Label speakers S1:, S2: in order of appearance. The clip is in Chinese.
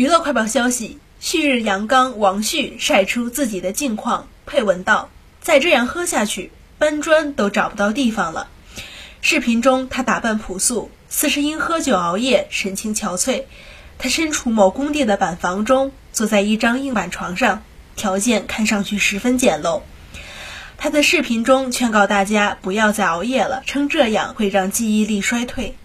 S1: 娱乐快报消息，旭日阳刚王旭晒出自己的近况，配文道，再这样喝下去，搬砖都找不到地方了。视频中他打扮朴素，似是因喝酒熬夜，神情憔悴。他身处某工地的板房中，坐在一张硬板床上，条件看上去十分简陋。他在视频中劝告大家不要再熬夜了，称这样会让记忆力衰退。